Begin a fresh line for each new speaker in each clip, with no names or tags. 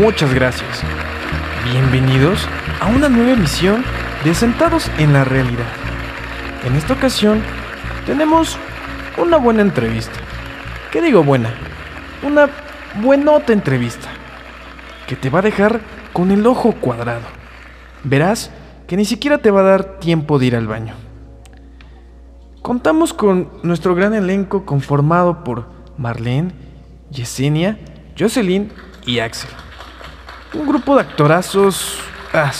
Muchas gracias. Bienvenidos a una nueva emisión de Sentados en la Realidad. En esta ocasión tenemos una buena entrevista. ¿Qué digo buena? Una buenota entrevista que te va a dejar con el ojo cuadrado. Verás que ni siquiera te va a dar tiempo de ir al baño. Contamos con nuestro gran elenco conformado por Marlene, Yesenia, Jocelyn y Axel. Un grupo de actorazos... Ah,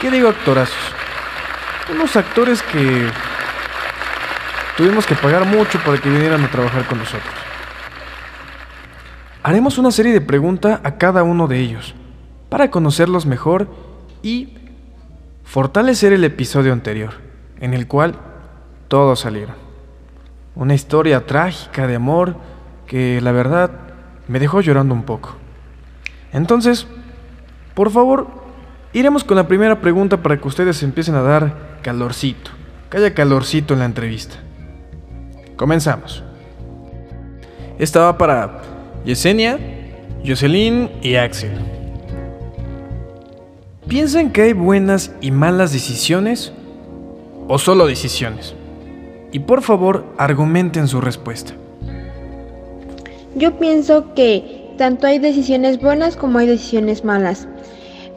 ¿Qué digo actorazos? Unos actores que tuvimos que pagar mucho para que vinieran a trabajar con nosotros. Haremos una serie de preguntas a cada uno de ellos para conocerlos mejor y fortalecer el episodio anterior, en el cual todos salieron. Una historia trágica de amor que la verdad me dejó llorando un poco. Entonces, por favor, iremos con la primera pregunta para que ustedes empiecen a dar calorcito, que haya calorcito en la entrevista. Comenzamos. Esta va para Yesenia, Jocelyn y Axel. ¿Piensan que hay buenas y malas decisiones o solo decisiones? y por favor argumenten su respuesta.
Yo pienso que tanto hay decisiones buenas como hay decisiones malas.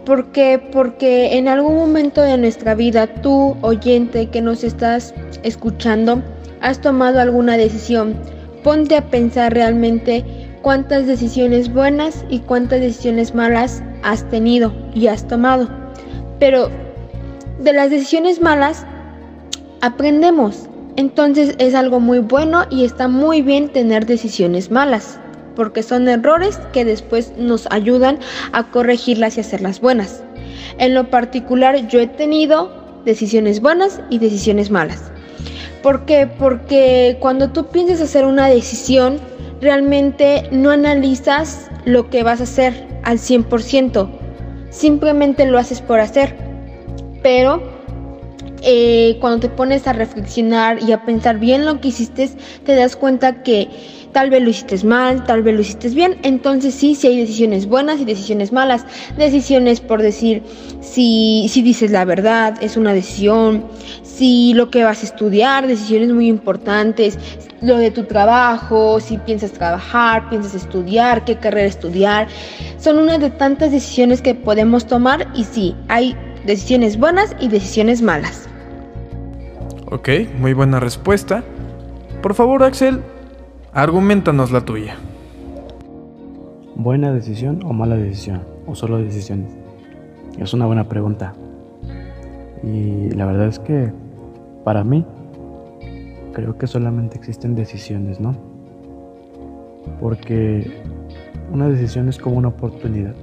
¿Por qué? Porque en algún momento de nuestra vida, tú, oyente que nos estás escuchando, has tomado alguna decisión. Ponte a pensar realmente cuántas decisiones buenas y cuántas decisiones malas has tenido y has tomado. Pero de las decisiones malas aprendemos entonces es algo muy bueno y está muy bien tener decisiones malas, porque son errores que después nos ayudan a corregirlas y hacerlas buenas. En lo particular yo he tenido decisiones buenas y decisiones malas. ¿Por qué? Porque cuando tú piensas hacer una decisión, realmente no analizas lo que vas a hacer al 100%, simplemente lo haces por hacer. Pero eh, cuando te pones a reflexionar y a pensar bien lo que hiciste, te das cuenta que tal vez lo hiciste mal, tal vez lo hiciste bien. Entonces sí, sí hay decisiones buenas y decisiones malas. Decisiones por decir si, si dices la verdad, es una decisión. Si lo que vas a estudiar, decisiones muy importantes. Lo de tu trabajo, si piensas trabajar, piensas estudiar, qué carrera estudiar. Son una de tantas decisiones que podemos tomar y sí, hay decisiones buenas y decisiones malas.
Ok, muy buena respuesta. Por favor, Axel, argumentanos la tuya.
¿Buena decisión o mala decisión? ¿O solo decisiones? Es una buena pregunta. Y la verdad es que para mí creo que solamente existen decisiones, ¿no? Porque una decisión es como una oportunidad.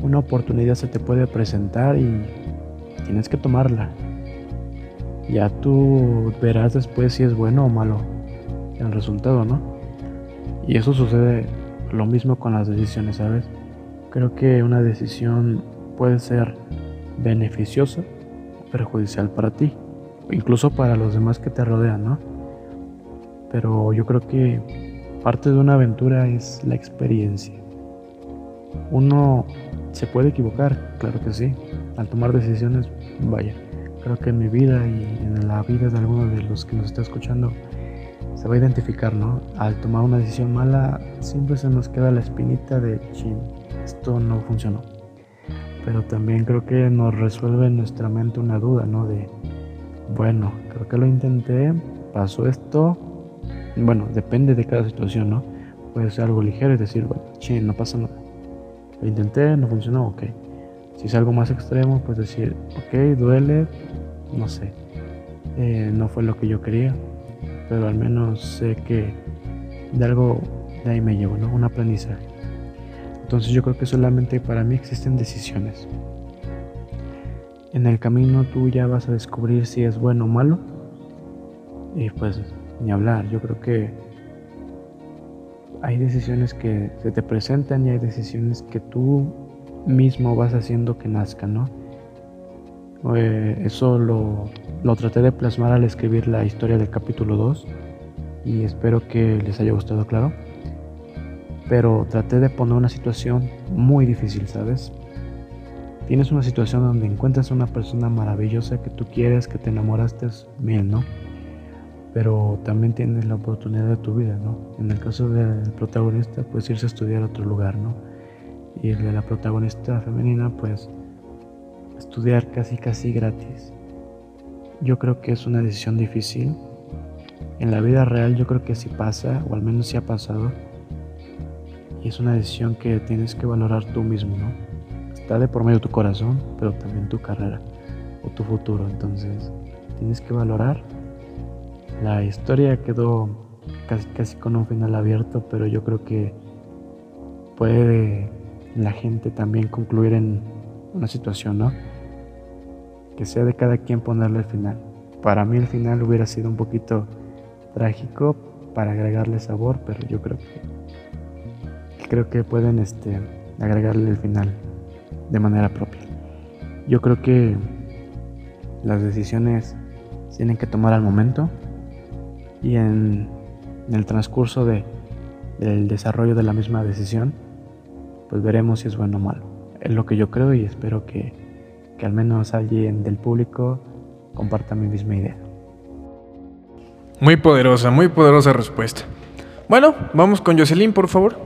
Una oportunidad se te puede presentar y tienes que tomarla. Ya tú verás después si es bueno o malo el resultado, ¿no? Y eso sucede lo mismo con las decisiones, ¿sabes? Creo que una decisión puede ser beneficiosa o perjudicial para ti, incluso para los demás que te rodean, ¿no? Pero yo creo que parte de una aventura es la experiencia. Uno se puede equivocar, claro que sí. Al tomar decisiones, vaya, creo que en mi vida y en la vida de alguno de los que nos está escuchando se va a identificar, ¿no? Al tomar una decisión mala siempre se nos queda la espinita de, chin, esto no funcionó. Pero también creo que nos resuelve en nuestra mente una duda, ¿no? De, bueno, creo que lo intenté, pasó esto, bueno, depende de cada situación, ¿no? Puede ser algo ligero y decir, bueno, chin, no pasa nada. Lo intenté, no funcionó, ok. Si es algo más extremo, pues decir, ok, duele, no sé, eh, no fue lo que yo quería, pero al menos sé que de algo de ahí me llevo, ¿no? Un aprendizaje. Entonces yo creo que solamente para mí existen decisiones. En el camino tú ya vas a descubrir si es bueno o malo. Y pues ni hablar, yo creo que hay decisiones que se te presentan y hay decisiones que tú mismo vas haciendo que nazca, ¿no? Eh, eso lo, lo traté de plasmar al escribir la historia del capítulo 2 y espero que les haya gustado, claro. pero traté de poner una situación muy difícil, ¿sabes? Tienes una situación donde encuentras a una persona maravillosa que tú quieres, que te enamoraste bien, ¿no? Pero también tienes la oportunidad de tu vida, ¿no? En el caso del protagonista, pues irse a estudiar a otro lugar, ¿no? Y el de la protagonista femenina, pues estudiar casi casi gratis. Yo creo que es una decisión difícil. En la vida real yo creo que sí pasa, o al menos sí ha pasado. Y es una decisión que tienes que valorar tú mismo, ¿no? está de por medio tu corazón, pero también tu carrera o tu futuro. Entonces, tienes que valorar. La historia quedó casi, casi con un final abierto, pero yo creo que puede la gente también concluir en una situación, ¿no? Que sea de cada quien ponerle el final. Para mí el final hubiera sido un poquito trágico para agregarle sabor, pero yo creo que creo que pueden este agregarle el final de manera propia. Yo creo que las decisiones tienen que tomar al momento y en, el transcurso de, del desarrollo de la misma decisión, pues veremos si es bueno o malo. Es lo que yo creo y espero que, que al menos alguien del público comparta mi misma idea.
Muy poderosa, muy poderosa respuesta. Bueno, vamos con Jocelyn, por favor.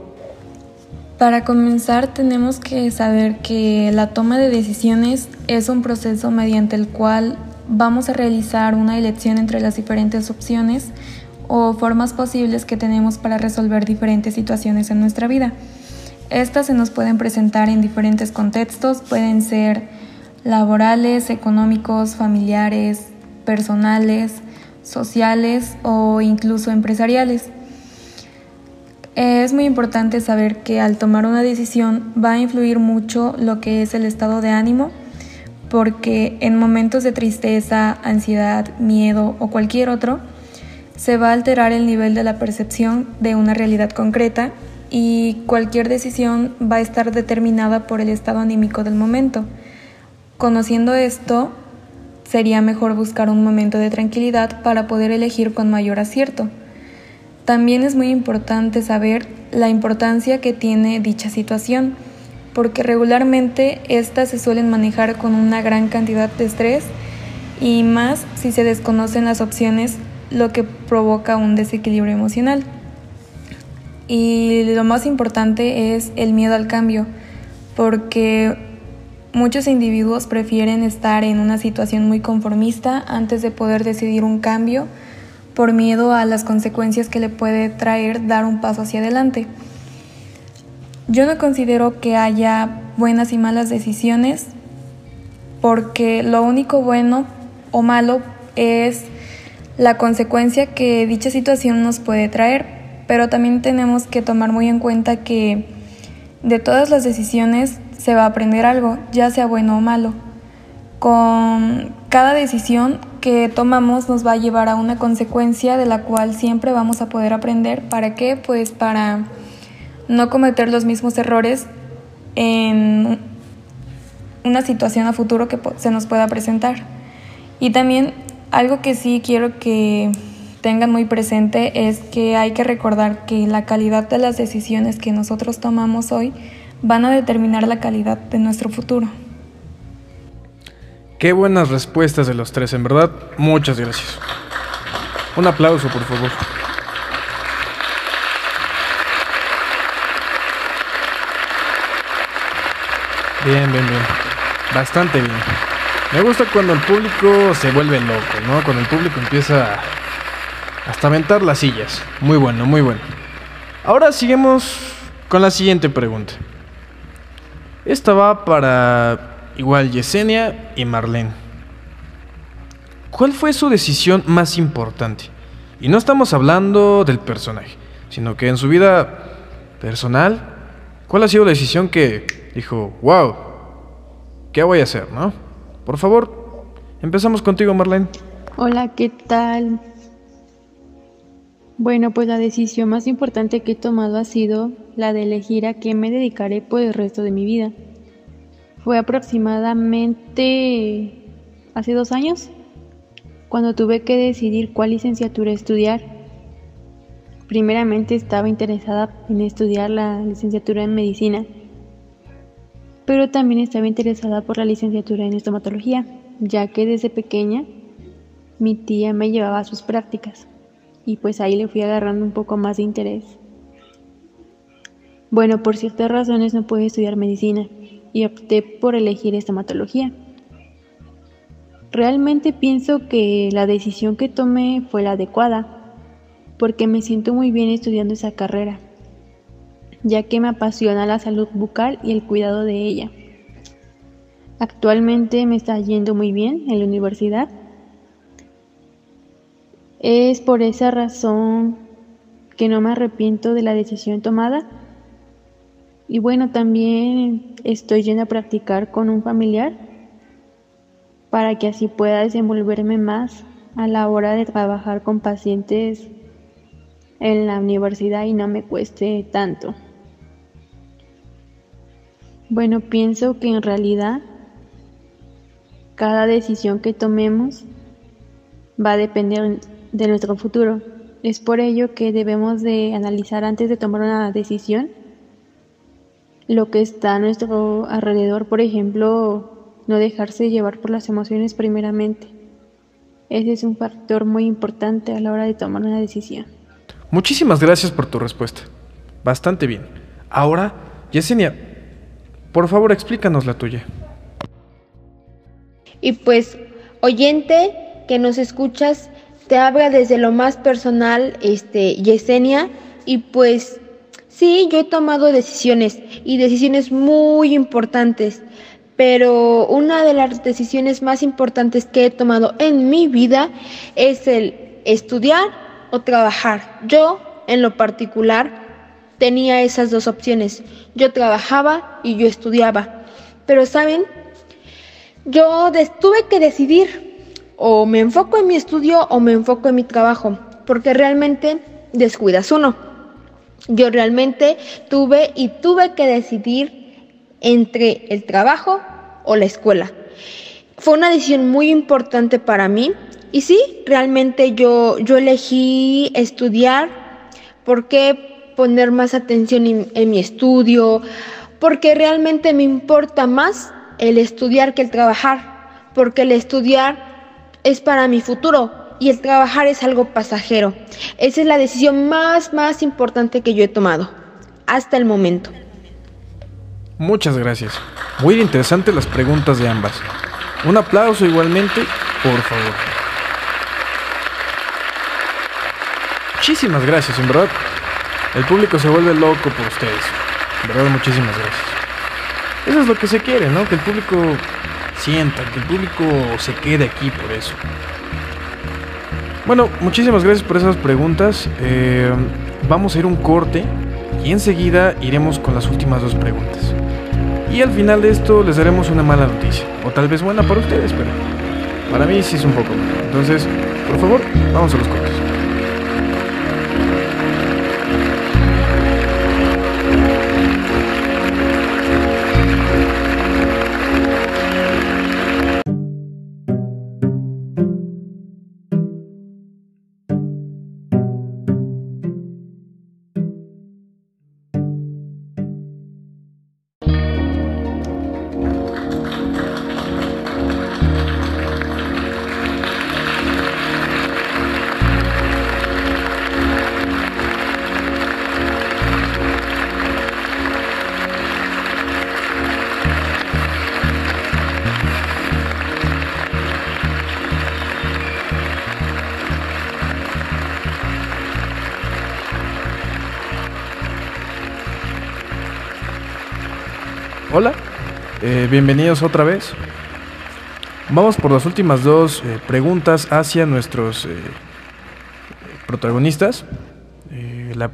Para comenzar tenemos que saber que la toma de decisiones es un proceso mediante el cual vamos a realizar una elección entre las diferentes opciones o formas posibles que tenemos para resolver diferentes situaciones en nuestra vida. Estas se nos pueden presentar en diferentes contextos, pueden ser laborales, económicos, familiares, personales, sociales o incluso empresariales. Es muy importante saber que al tomar una decisión va a influir mucho lo que es el estado de ánimo, porque en momentos de tristeza, ansiedad, miedo o cualquier otro, se va a alterar el nivel de la percepción de una realidad concreta y cualquier decisión va a estar determinada por el estado anímico del momento. Conociendo esto, sería mejor buscar un momento de tranquilidad para poder elegir con mayor acierto. También es muy importante saber la importancia que tiene dicha situación, porque regularmente estas se suelen manejar con una gran cantidad de estrés y más si se desconocen las opciones, lo que provoca un desequilibrio emocional. Y lo más importante es el miedo al cambio, porque muchos individuos prefieren estar en una situación muy conformista antes de poder decidir un cambio por miedo a las consecuencias que le puede traer dar un paso hacia adelante. Yo no considero que haya buenas y malas decisiones porque lo único bueno o malo es la consecuencia que dicha situación nos puede traer, pero también tenemos que tomar muy en cuenta que de todas las decisiones se va a aprender algo, ya sea bueno o malo. Con cada decisión que tomamos nos va a llevar a una consecuencia de la cual siempre vamos a poder aprender. ¿Para qué? Pues para no cometer los mismos errores en una situación a futuro que se nos pueda presentar. Y también algo que sí quiero que tengan muy presente es que hay que recordar que la calidad de las decisiones que nosotros tomamos hoy van a determinar la calidad de nuestro futuro.
Qué buenas respuestas de los tres, en verdad. Muchas gracias. Un aplauso, por favor. Bien, bien, bien. Bastante bien. Me gusta cuando el público se vuelve loco, ¿no? Cuando el público empieza hasta aventar las sillas. Muy bueno, muy bueno. Ahora seguimos con la siguiente pregunta. Esta va para igual Yesenia y Marlene. ¿Cuál fue su decisión más importante? Y no estamos hablando del personaje, sino que en su vida personal, ¿cuál ha sido la decisión que dijo, wow, ¿qué voy a hacer, no? Por favor, empezamos contigo, Marlene.
Hola, ¿qué tal? Bueno, pues la decisión más importante que he tomado ha sido la de elegir a qué me dedicaré por el resto de mi vida. Fue aproximadamente hace dos años cuando tuve que decidir cuál licenciatura estudiar.
primeramente estaba interesada en estudiar la licenciatura en medicina, pero también estaba interesada por la licenciatura en estomatología, ya que desde pequeña mi tía me llevaba a sus prácticas y pues ahí le fui agarrando un poco más de interés. Bueno, por ciertas razones no pude estudiar medicina y opté por elegir estomatología. Realmente pienso que la decisión que tomé fue la adecuada, porque me siento muy bien estudiando esa carrera, ya que me apasiona la salud bucal y el cuidado de ella. Actualmente me está yendo muy bien en la universidad es por esa razón que no me arrepiento de la decisión tomada. Y bueno, también estoy yendo a practicar con un familiar para que así pueda desenvolverme más a la hora de trabajar con pacientes en la universidad y no me cueste tanto. Bueno, pienso que en realidad cada decisión que tomemos va a depender de nuestro futuro. Es por ello que debemos de analizar antes de tomar una decisión lo que está a nuestro alrededor, por ejemplo, no dejarse llevar por las emociones primeramente. Ese es un factor muy importante a la hora de tomar una decisión.
Muchísimas gracias por tu respuesta. Bastante bien. Ahora, Yesenia, por favor explícanos la tuya.
Y pues, oyente que nos escuchas, te habla desde lo más personal, este, Yesenia, y pues sí, yo he tomado decisiones y decisiones muy importantes, pero una de las decisiones más importantes que he tomado en mi vida es el estudiar o trabajar. Yo, en lo particular, tenía esas dos opciones. Yo trabajaba y yo estudiaba. Pero, ¿saben? Yo tuve que decidir o me enfoco en mi estudio o me enfoco en mi trabajo, porque realmente descuidas uno. Yo realmente tuve y tuve que decidir entre el trabajo o la escuela. Fue una decisión muy importante para mí y sí, realmente yo, yo elegí estudiar porque poner más atención en, en mi estudio, porque realmente me importa más el estudiar que el trabajar, porque el estudiar es para mi futuro y el trabajar es algo pasajero. Esa es la decisión más, más importante que yo he tomado hasta el momento.
Muchas gracias. Muy interesantes las preguntas de ambas. Un aplauso igualmente, por favor. Muchísimas gracias, en verdad. El público se vuelve loco por ustedes. En verdad, muchísimas gracias. Eso es lo que se quiere, ¿no? Que el público sienta, que el público se quede aquí por eso. Bueno, muchísimas gracias por esas preguntas. Eh, vamos a ir un corte y enseguida iremos con las últimas dos preguntas. Y al final de esto les daremos una mala noticia, o tal vez buena para ustedes, pero para mí sí es un poco Entonces, por favor, vamos a los cortes. Eh, bienvenidos otra vez. Vamos por las últimas dos eh, preguntas hacia nuestros eh, protagonistas. La,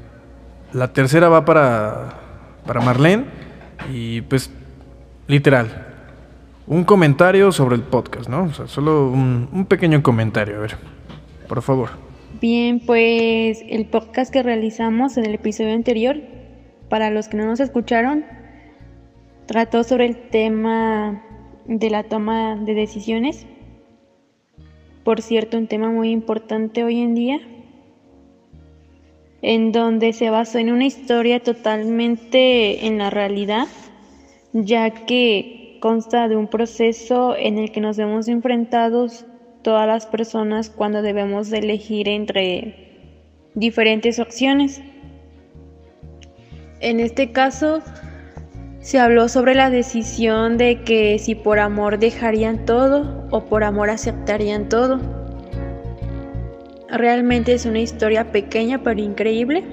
la, tercera va para, para Marlene y pues literal, un comentario sobre el podcast, ¿no? O sea, solo un, un pequeño comentario, a ver, por favor.
Bien, pues el podcast que realizamos en el episodio anterior, para los que no nos escucharon, Trató sobre el tema de la toma de decisiones. Por cierto, un tema muy importante hoy en día. en donde se basó en una historia totalmente en la realidad, ya que consta de un proceso en el que nos vemos enfrentados todas las personas cuando debemos de elegir entre diferentes opciones. En este caso, se habló sobre la decisión de que si por amor dejarían todo o por amor aceptarían todo. Realmente es una historia pequeña pero increíble.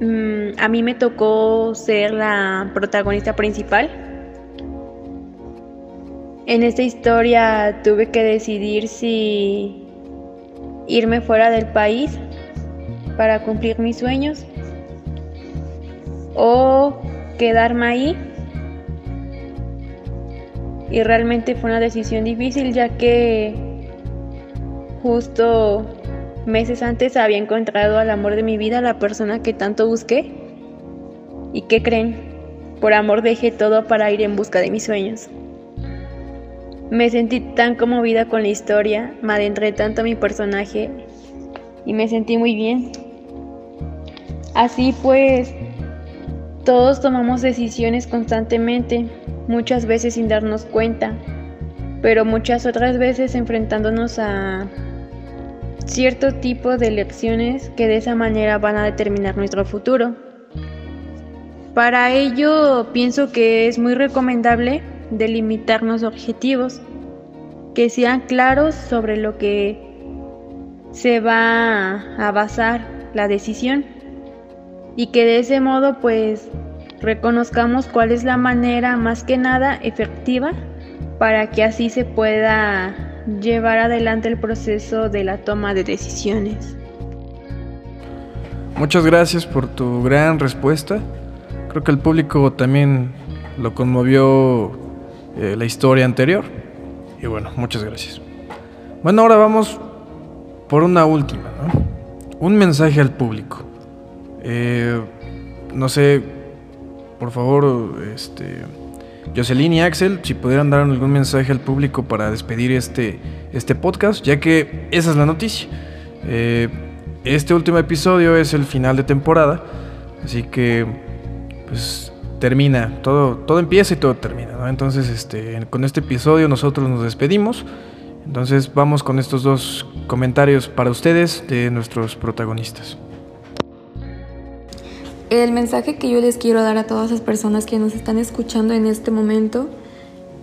Mm, a mí me tocó ser la protagonista principal. En esta historia tuve que decidir si irme fuera del país para cumplir mis sueños o quedarme ahí. Y realmente fue una decisión difícil ya que justo meses antes había encontrado al amor de mi vida, la persona que tanto busqué. ¿Y qué creen? Por amor dejé todo para ir en busca de mis sueños. Me sentí tan conmovida con la historia, me adentré tanto a mi personaje y me sentí muy bien. Así pues, todos tomamos decisiones constantemente, muchas veces sin darnos cuenta, pero muchas otras veces enfrentándonos a cierto tipo de lecciones que de esa manera van a determinar nuestro futuro. Para ello pienso que es muy recomendable delimitarnos objetivos, que sean claros sobre lo que se va a basar la decisión y que de ese modo pues reconozcamos cuál es la manera más que nada efectiva para que así se pueda llevar adelante el proceso de la toma de decisiones.
Muchas gracias por tu gran respuesta. Creo que el público también lo conmovió eh, la historia anterior. Y bueno, muchas gracias. Bueno, ahora vamos por una última, ¿no? Un mensaje al público. Eh, no sé, por favor, este, Jocelyn y Axel, si pudieran dar algún mensaje al público para despedir este, este podcast, ya que esa es la noticia. Eh, este último episodio es el final de temporada, así que pues termina, todo, todo empieza y todo termina, ¿no? Entonces, este, con este episodio nosotros nos despedimos. Entonces vamos con estos dos comentarios para ustedes de nuestros protagonistas.
El mensaje que yo les quiero dar a todas las personas que nos están escuchando en este momento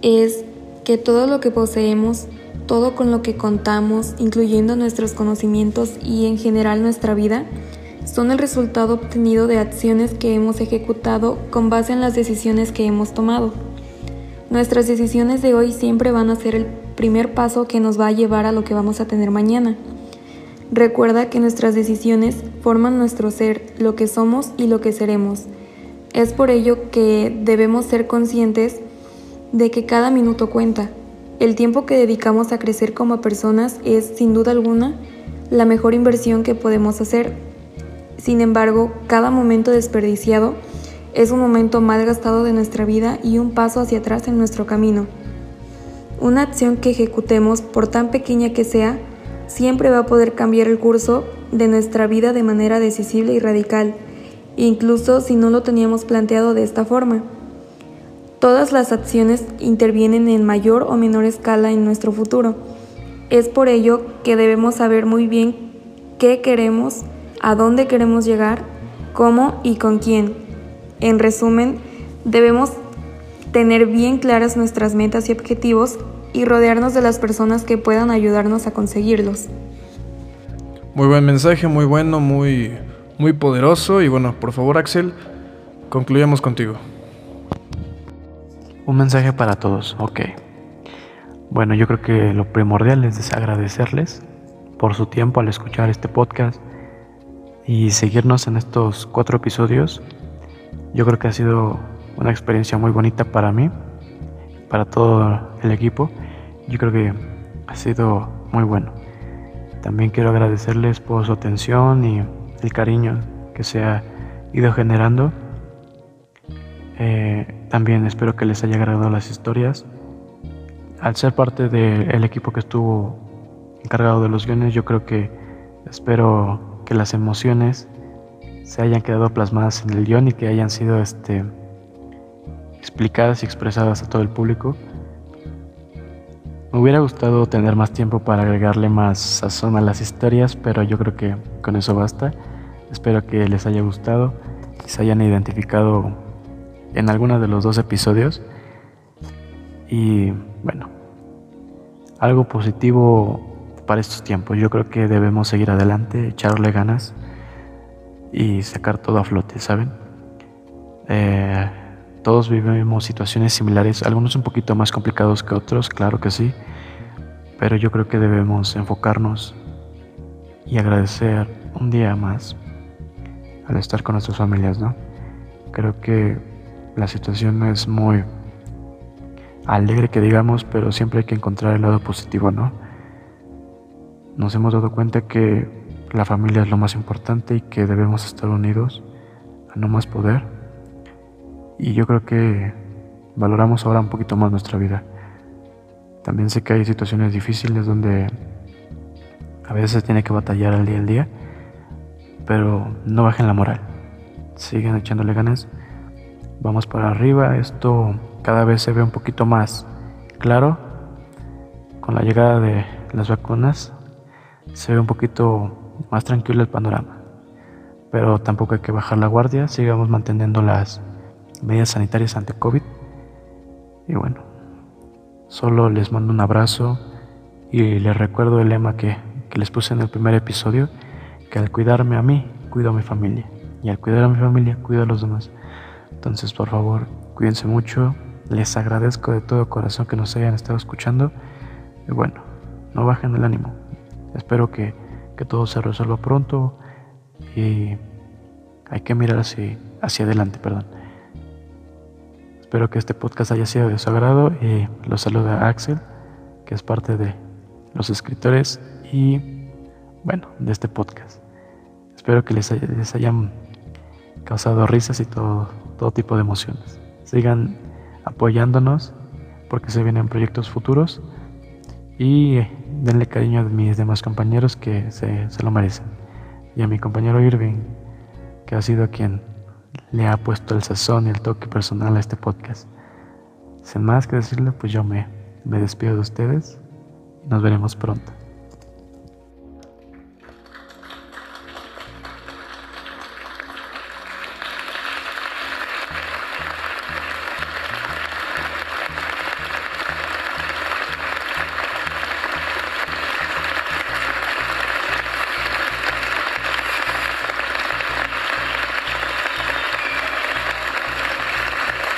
es que todo lo que poseemos, todo con lo que contamos, incluyendo nuestros conocimientos y en general nuestra vida, son el resultado obtenido de acciones que hemos ejecutado con base en las decisiones que hemos tomado. Nuestras decisiones de hoy siempre van a ser el primer paso que nos va a llevar a lo que vamos a tener mañana. Recuerda que nuestras decisiones forman nuestro ser, lo que somos y lo que seremos. Es por ello que debemos ser conscientes de que cada minuto cuenta. El tiempo que dedicamos a crecer como personas es, sin duda alguna, la mejor inversión que podemos hacer. Sin embargo, cada momento desperdiciado es un momento mal gastado de nuestra vida y un paso hacia atrás en nuestro camino. Una acción que ejecutemos, por tan pequeña que sea, siempre va a poder cambiar el curso de nuestra vida de manera decisiva y radical, incluso si no lo teníamos planteado de esta forma. Todas las acciones intervienen en mayor o menor escala en nuestro futuro. Es por ello que debemos saber muy bien qué queremos, a dónde queremos llegar, cómo y con quién. En resumen, debemos tener bien claras nuestras metas y objetivos y rodearnos de las personas que puedan ayudarnos a conseguirlos.
Muy buen mensaje, muy bueno, muy, muy poderoso. Y bueno, por favor, Axel, concluyamos contigo.
Un mensaje para todos, ok. Bueno, yo creo que lo primordial es agradecerles por su tiempo al escuchar este podcast y seguirnos en estos cuatro episodios. Yo creo que ha sido una experiencia muy bonita para mí, para todo el equipo yo creo que ha sido muy bueno. También quiero agradecerles por su atención y el cariño que se ha ido generando. Eh, también espero que les haya agradado las historias. Al ser parte del equipo que estuvo encargado de los guiones, yo creo que Espero que las emociones se hayan quedado plasmadas en el guion y que hayan sido este, explicadas y expresadas a todo el público. Me hubiera gustado tener más tiempo para agregarle más sazón a las historias, pero yo creo que con eso basta. Espero que les haya gustado y se hayan identificado en alguno de los dos episodios. Y bueno, algo positivo para estos tiempos. Yo creo que debemos seguir adelante, echarle ganas y sacar todo a flote, ¿saben? Eh, todos vivimos situaciones similares, algunos un poquito más complicados que otros, claro que sí, pero yo creo que debemos enfocarnos y agradecer un día más al estar con nuestras familias, ¿no? Creo que la situación no es muy alegre que digamos, pero siempre hay que encontrar el lado positivo, ¿no? Nos hemos dado cuenta que la familia es lo más importante y que debemos estar unidos a no más poder y yo creo que valoramos ahora un poquito más nuestra vida. También sé que hay situaciones difíciles donde a veces tiene que batallar al día al día, pero no bajen la moral. Sigan echándole ganas. Vamos para arriba. Esto cada vez se ve un poquito más claro. Con la llegada de las vacunas se ve un poquito más tranquilo el panorama. Pero tampoco hay que bajar la guardia. Sigamos manteniendo las medidas sanitarias ante COVID. Y bueno, solo les mando un abrazo y les recuerdo el lema que, que les puse en el primer episodio, que al cuidarme a mí, cuido a mi familia. Y al cuidar a mi familia, cuido a los demás. Entonces, por favor, cuídense mucho. Les agradezco de todo corazón que nos hayan estado escuchando. Y bueno, no bajen el ánimo. Espero que, que todo se resuelva pronto y hay que mirar hacia, hacia adelante, perdón. Espero que este podcast haya sido de su agrado y los saluda Axel, que es parte de los escritores y, bueno, de este podcast. Espero que les, hayan causado risas y todo, todo tipo de emociones. Sigan apoyándonos porque se vienen proyectos futuros y denle cariño a mis demás compañeros que se, se lo merecen. Y a mi compañero Irving, que ha sido quien le ha puesto el sazón y el toque personal a este podcast. Sin más que decirle, pues yo me, me despido de ustedes y nos veremos pronto.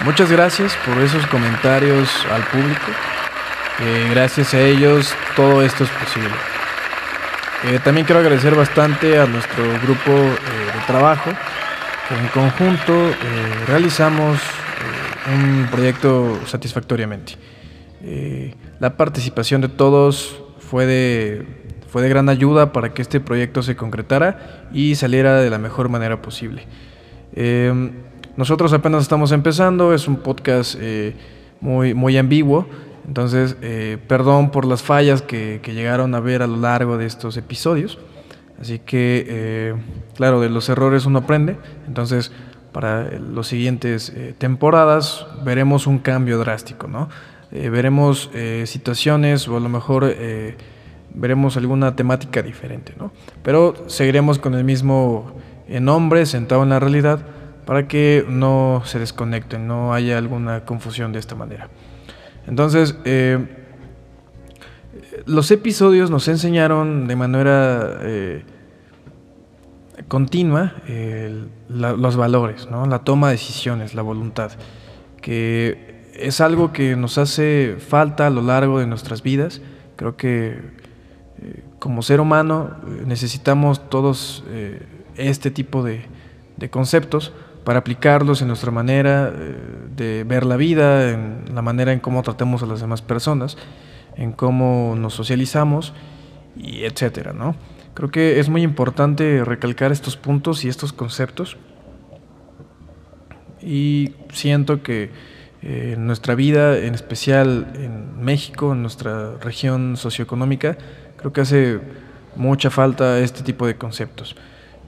Muchas gracias por esos comentarios al público. Eh, gracias a ellos todo esto es posible. Eh, también quiero agradecer bastante a nuestro grupo eh, de trabajo, en conjunto realizamos un proyecto satisfactoriamente. la participación de todos fue de, fue de gran ayuda para que este proyecto se concretara y saliera de la mejor manera posible. Nosotros apenas estamos empezando, es un podcast eh, muy, muy ambiguo, entonces eh, perdón por las fallas que, llegaron a ver a lo largo de estos episodios. Así que, eh, claro, de los errores uno aprende, entonces para las siguientes temporadas veremos un cambio drástico, ¿no? veremos situaciones o a lo mejor veremos alguna temática diferente, ¿no? Pero seguiremos con el mismo nombre, sentado en la realidad, para que no se desconecten, no haya alguna confusión de esta manera. Entonces, eh, los episodios nos enseñaron de manera eh, continua los valores, la toma de decisiones, la voluntad, que es algo que nos hace falta a lo largo de nuestras vidas. Creo que eh, como ser humano necesitamos todos este tipo de conceptos para aplicarlos en nuestra manera eh, de ver la vida, en la manera en cómo tratamos a las demás personas, en cómo nos socializamos y etcétera, ¿no? Creo que es muy importante recalcar estos puntos y estos conceptos y siento que eh, en nuestra vida, en especial en México, en nuestra región socioeconómica, creo que hace mucha falta este tipo de conceptos.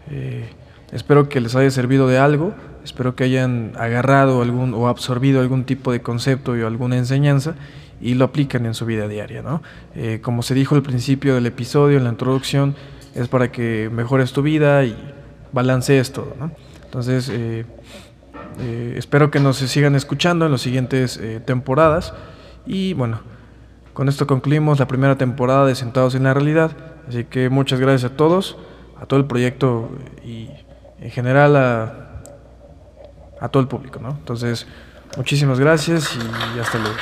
Eh, espero que les haya servido de algo, espero que hayan agarrado algún o absorbido algún tipo de concepto o alguna enseñanza y lo aplican en su vida diaria. ¿no? Eh, como se dijo al principio del episodio, en la introducción, es para que mejores tu vida y balancees todo. ¿no? Entonces, eh, eh, espero que nos sigan escuchando en las siguientes temporadas. Y bueno, con esto concluimos la primera temporada de Sentados en la Realidad. Así que muchas gracias a todos, a todo el proyecto y en general a, a todo el público. ¿no? Entonces, muchísimas gracias y hasta luego.